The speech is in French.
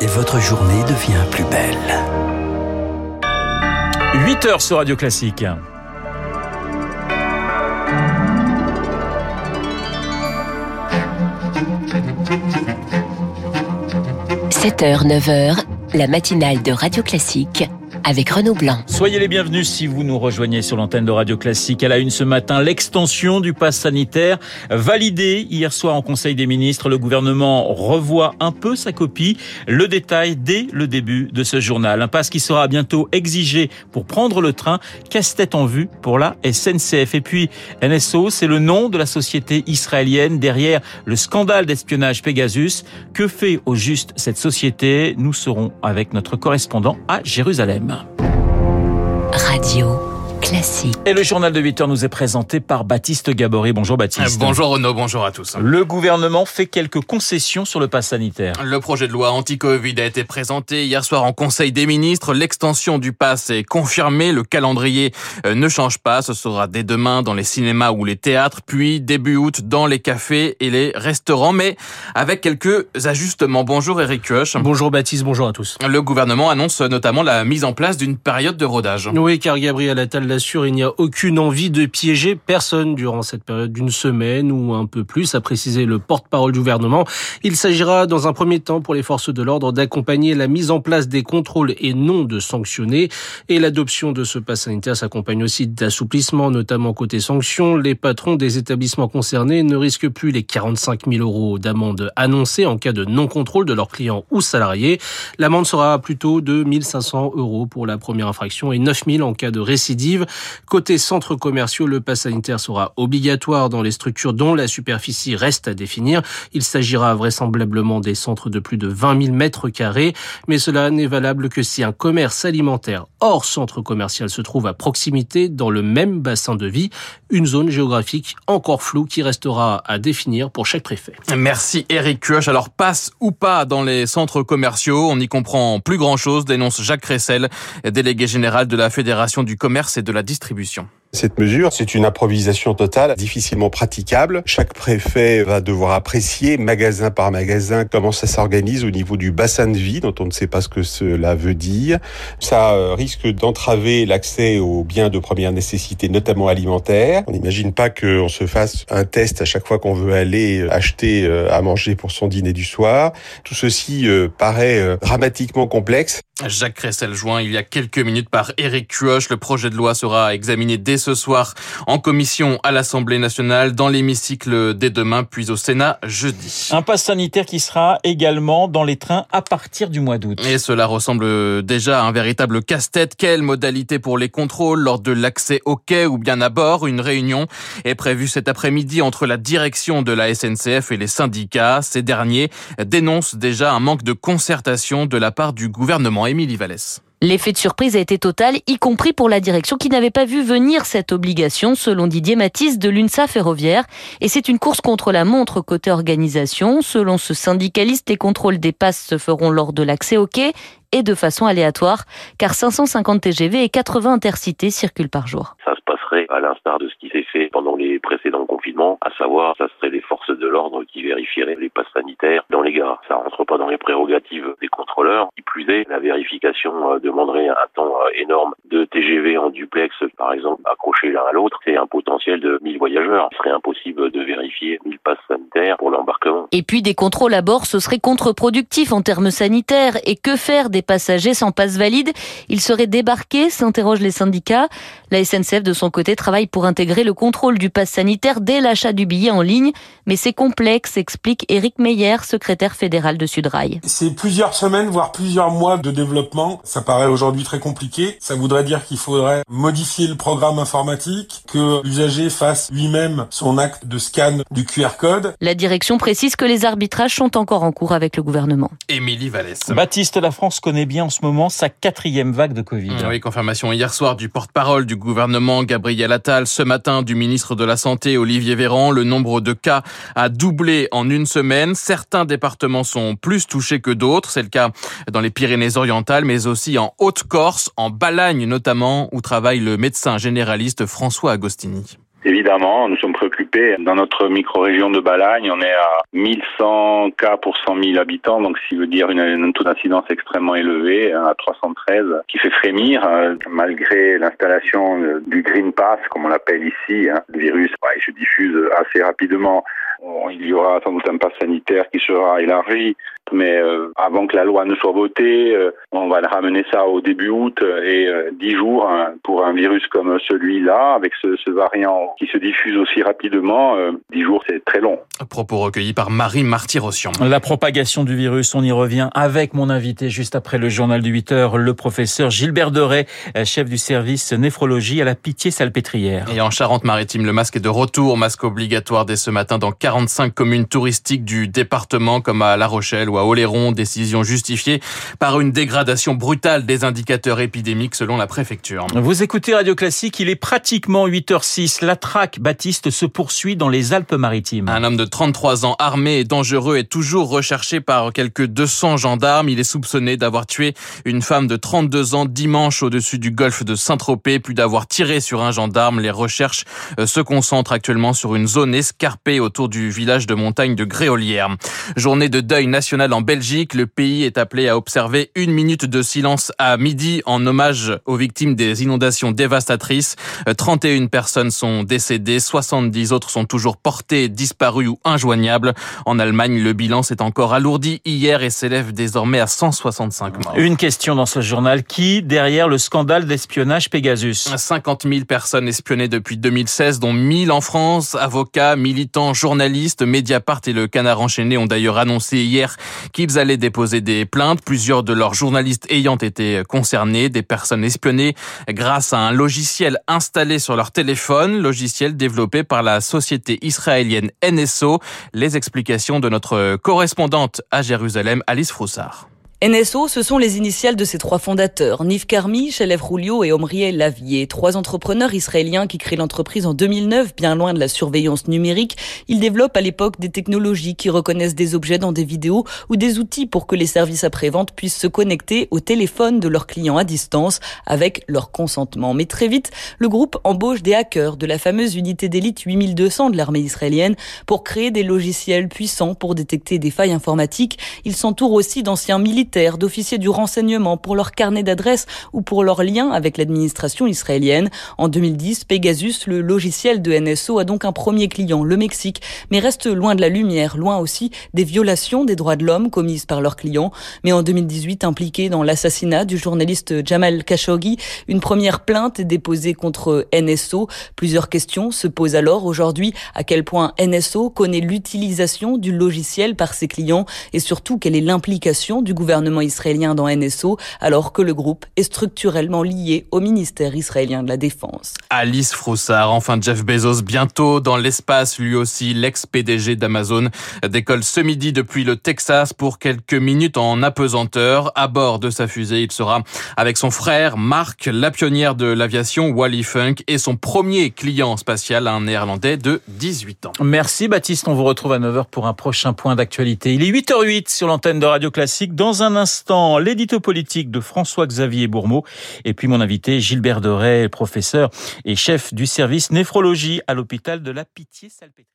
et votre journée devient plus belle. 8 heures sur Radio Classique. 7h, 9h, la matinale de Radio Classique avec Renaud Blanc. Soyez les bienvenus si vous nous rejoignez sur l'antenne de Radio Classique. À la une ce matin, l'extension du pass sanitaire validée hier soir en Conseil des ministres. Le gouvernement revoit un peu sa copie. Le détail dès le début de ce journal. Un pass qui sera bientôt exigé pour prendre le train. Casse-tête en vue pour la SNCF. Et puis, NSO, c'est le nom de la société israélienne derrière le scandale d'espionnage Pegasus. Que fait au juste cette société? Nous serons avec notre correspondant à Jérusalem. Radio classique. Et le journal de 8 heures nous est présenté par Baptiste Gabory. Bonjour Baptiste. Bonjour Renaud, bonjour à tous. Le gouvernement fait quelques concessions sur le pass sanitaire. Le projet de loi anti-Covid a été présenté hier soir en Conseil des ministres. L'extension du pass est confirmée. Le calendrier euh, ne change pas. Ce sera dès demain dans les cinémas ou les théâtres, puis début août dans les cafés et les restaurants, mais avec quelques ajustements. Bonjour Eric Kioch. Bonjour Baptiste, bonjour à tous. Le gouvernement annonce notamment la mise en place d'une période de rodage. Oui, car Gabriel Attal l'assure, il n'y a aucune envie de piéger personne durant cette période d'une semaine ou un peu plus, a précisé le porte-parole du gouvernement. Il s'agira dans un premier temps pour les forces de l'ordre d'accompagner la mise en place des contrôles et non de sanctionner. Et l'adoption de ce pass sanitaire s'accompagne aussi d'assouplissements, notamment côté sanctions. Les patrons des établissements concernés ne risquent plus les 45 000 euros d'amende annoncée en cas de non-contrôle de leurs clients ou salariés. L'amende sera plutôt de 1500 euros pour la première infraction et 9000 en cas de récidive. Côté centres commerciaux, le pass sanitaire sera obligatoire dans les structures dont la superficie reste à définir. Il s'agira vraisemblablement des centres de plus de 20 000 mètres carrés, mais cela n'est valable que si un commerce alimentaire hors centre commercial se trouve à proximité dans le même bassin de vie, une zone géographique encore floue qui restera à définir pour chaque préfet. Merci Eric Kioch. Alors passe ou pas dans les centres commerciaux, on n'y comprend plus grand chose, dénonce Jacques Cressel, délégué général de la Fédération du commerce et de la distribution. Cette mesure, c'est une improvisation totale, difficilement praticable. Chaque préfet va devoir apprécier, magasin par magasin, comment ça s'organise au niveau du bassin de vie, dont on ne sait pas ce que cela veut dire. Ça euh, risque d'entraver l'accès aux biens de première nécessité, notamment alimentaires. On n'imagine pas qu'on se fasse un test à chaque fois qu'on veut aller euh, acheter euh, à manger pour son dîner du soir. Tout ceci paraît dramatiquement complexe. Jacques Cressel joint il y a quelques minutes par Éric Cuoche. Le projet de loi sera examiné dès ce soir en commission à l'Assemblée nationale, dans l'hémicycle dès demain, puis au Sénat jeudi. Un pass sanitaire qui sera également dans les trains à partir du mois d'août. Et cela ressemble déjà à un véritable casse-tête. Quelle modalité pour les contrôles lors de l'accès au quai ou bien à bord? Une réunion est prévue cet après-midi entre la direction de la SNCF et les syndicats. Ces derniers dénoncent déjà un manque de concertation de la part du gouvernement. Émilie Vallès. L'effet de surprise a été total, y compris pour la direction qui n'avait pas vu venir cette obligation, selon Didier Matisse de l'UNSA Ferroviaire. Et c'est une course contre la montre côté organisation. Selon ce syndicaliste, les contrôles des passes se feront lors de l'accès au quai et de façon aléatoire, car 550 TGV et 80 intercités circulent par jour. Ça se passerait à l'instar de ce qui s'est fait pendant les précédents confinements, à savoir, ça serait les forces de l'ordre qui vérifieraient les passes sanitaires dans les gares. Ça rentre pas dans les prérogatives des contrôleurs. Qui plus est, la vérification euh, demanderait un temps euh, énorme de TGV en duplex, par exemple, accrochés l'un à l'autre. C'est un potentiel de 1000 voyageurs. Il serait impossible de vérifier 1000 passes sanitaires pour l'embarquement. Et puis des contrôles à bord, ce serait contre-productif en termes sanitaires. Et que faire des passagers sans passe valide Ils seraient débarqués, s'interrogent les syndicats. La SNCF, de son côté, travaille pour intégrer le contrôle du pass sanitaire dès l'achat du billet en ligne. Mais c'est complexe, explique Éric Meyer, secrétaire fédéral de Sudrail. C'est plusieurs semaines, voire plusieurs mois de développement. Ça paraît aujourd'hui très compliqué. Ça voudrait dire qu'il faudrait modifier le programme informatique, que l'usager fasse lui-même son acte de scan du QR code. La direction précise que les arbitrages sont encore en cours avec le gouvernement. Émilie Vallès. Baptiste, la France connaît bien en ce moment sa quatrième vague de Covid. Oui, confirmation hier soir du porte-parole du gouvernement Gabriel Attal. Ce matin, du ministre de la Santé Olivier Véran, le nombre de cas a doublé en une semaine. Certains départements sont plus touchés que d'autres. C'est le cas dans les Pyrénées-Orientales, mais aussi en Haute-Corse, en Balagne notamment, où travaille le médecin généraliste François Agostini. Évidemment, nous sommes préoccupés. Dans notre micro-région de Balagne, on est à 1100 cas pour 100 000 habitants, donc ce qui veut dire une, un taux d'incidence extrêmement élevé, hein, à 313, qui fait frémir, euh, malgré l'installation euh, du Green Pass, comme on l'appelle ici. Hein. Le virus il se diffuse assez rapidement. Il y aura sans doute un pass sanitaire qui sera élargi, mais euh, avant que la loi ne soit votée, euh, on va ramener ça au début août et euh, dix jours hein, pour un virus comme celui-là, avec ce, ce, variant qui se diffuse aussi rapidement, dix jours c'est très long. Propos recueillis par Marie Martyrossian. La propagation du virus, on y revient avec mon invité juste après le journal du 8 heures, le professeur Gilbert Deray, chef du service néphrologie à la Pitié-Salpêtrière. Et en Charente-Maritime, le masque est de retour, masque obligatoire dès ce matin dans 45 communes touristiques du département comme à La Rochelle ou à Oléron, décision justifiée par une dégradation brutale des indicateurs épidémiques selon la préfecture. Vous écoutez Radio Classique, il est pratiquement 8h06. La traque Baptiste se poursuit dans les Alpes-Maritimes. Un homme de 33 ans armé et dangereux est toujours recherché par quelques 200 gendarmes. Il est soupçonné d'avoir tué une femme de 32 ans dimanche au-dessus du golfe de Saint-Tropez, puis d'avoir tiré sur un gendarme. Les recherches euh, se concentrent actuellement sur une zone escarpée autour du village de montagne de Gréolière. Journée de deuil national en Belgique. Le pays est appelé à observer une minute de silence à midi en hommage aux victimes des inondations dévastatrices. 31 personnes sont décédées, 70 autres sont toujours portées, disparues ou injoignables. En Allemagne, le bilan s'est encore alourdi hier et s'élève désormais à 165 morts. Une question dans ce journal. Qui derrière le scandale d'espionnage Pegasus? 50 000 personnes espionnées depuis 2016, dont 1000 en France. Avocats, militants, journalistes, Mediapart et le Canard enchaîné ont d'ailleurs annoncé hier qu'ils allaient déposer des plaintes. Plusieurs de leurs journalistes ayant été concernés, des personnes espionnées grâce à un logiciel installé sur leur téléphone, logiciel développé par la société israélienne NSO. Les explications de notre correspondante à Jérusalem, Alice Froussard. NSO, ce sont les initiales de ses trois fondateurs, Nif Karmi, Shalev Roulio et Omriel Lavier, trois entrepreneurs israéliens qui créent l'entreprise en 2009, bien loin de la surveillance numérique. Ils développent à l'époque des technologies qui reconnaissent des objets dans des vidéos ou des outils pour que les services après-vente puissent se connecter au téléphone de leurs clients à distance avec leur consentement. Mais très vite, le groupe embauche des hackers de la fameuse unité d'élite 8200 de l'armée israélienne pour créer des logiciels puissants pour détecter des failles informatiques. Ils s'entourent aussi d'anciens militaires d'officiers du renseignement pour leur carnet d'adresses ou pour leur lien avec l'administration israélienne. En 2010, Pegasus, le logiciel de NSO, a donc un premier client, le Mexique, mais reste loin de la lumière, loin aussi des violations des droits de l'homme commises par leurs clients. Mais en 2018, impliqué dans l'assassinat du journaliste Jamal Khashoggi, une première plainte est déposée contre NSO. Plusieurs questions se posent alors aujourd'hui à quel point NSO connaît l'utilisation du logiciel par ses clients et surtout quelle est l'implication du gouvernement gouvernement israélien dans NSO, alors que le groupe est structurellement lié au ministère israélien de la Défense. Alice Froussard, enfin Jeff Bezos, bientôt dans l'espace, lui aussi, l'ex-PDG d'Amazon, décolle ce midi depuis le Texas pour quelques minutes en apesanteur. À bord de sa fusée, il sera avec son frère Mark, la pionnière de l'aviation Wally Funk et son premier client spatial, un néerlandais de 18 ans. Merci Baptiste, on vous retrouve à 9h pour un prochain point d'actualité. Il est 8h08 sur l'antenne de Radio Classique. Dans un un instant l'édito politique de François-Xavier Bourmeau et puis mon invité Gilbert Doré, professeur et chef du service néphrologie à l'hôpital de la Pitié-Salpêtrière.